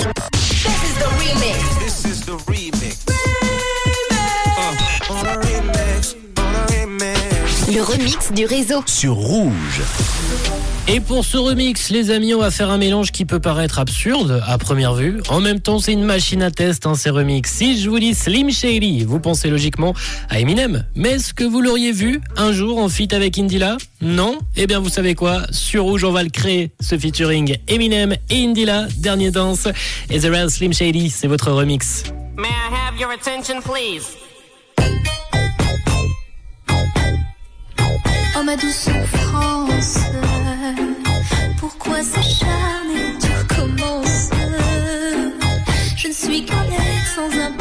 This is the remix. This is the remix. Le remix du réseau. Sur Rouge. Et pour ce remix, les amis, on va faire un mélange qui peut paraître absurde à première vue. En même temps, c'est une machine à test, hein, ces remix. Si je vous dis Slim Shady, vous pensez logiquement à Eminem. Mais est-ce que vous l'auriez vu un jour en feat avec Indila? Non? Eh bien, vous savez quoi? Sur Rouge, on va le créer, ce featuring Eminem et Indila, dernier danse. Et The Real Slim Shady, c'est votre remix. May I have your attention, please? Ma douce souffrance, pourquoi s'acharner tu recommences Je ne suis qu'un être sans importance.